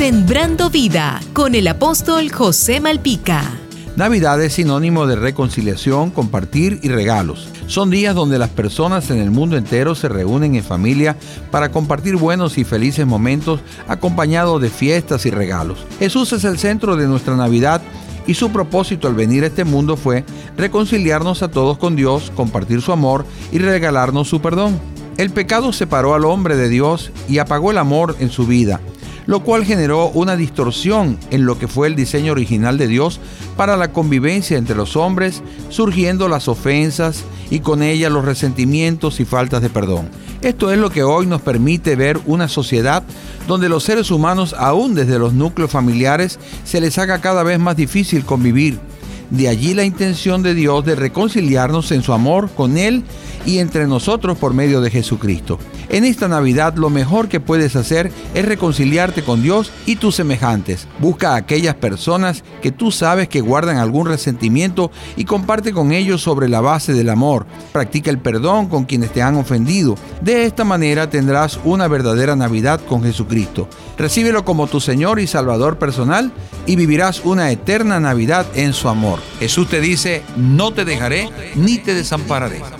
Sembrando vida con el apóstol José Malpica. Navidad es sinónimo de reconciliación, compartir y regalos. Son días donde las personas en el mundo entero se reúnen en familia para compartir buenos y felices momentos acompañados de fiestas y regalos. Jesús es el centro de nuestra Navidad y su propósito al venir a este mundo fue reconciliarnos a todos con Dios, compartir su amor y regalarnos su perdón. El pecado separó al hombre de Dios y apagó el amor en su vida lo cual generó una distorsión en lo que fue el diseño original de Dios para la convivencia entre los hombres, surgiendo las ofensas y con ellas los resentimientos y faltas de perdón. Esto es lo que hoy nos permite ver una sociedad donde los seres humanos, aún desde los núcleos familiares, se les haga cada vez más difícil convivir. De allí la intención de Dios de reconciliarnos en su amor con Él y entre nosotros por medio de Jesucristo. En esta Navidad lo mejor que puedes hacer es reconciliarte con Dios y tus semejantes. Busca a aquellas personas que tú sabes que guardan algún resentimiento y comparte con ellos sobre la base del amor. Practica el perdón con quienes te han ofendido. De esta manera tendrás una verdadera Navidad con Jesucristo. Recíbelo como tu Señor y Salvador personal y vivirás una eterna Navidad en su amor. Jesús te dice, no te dejaré ni te desampararé.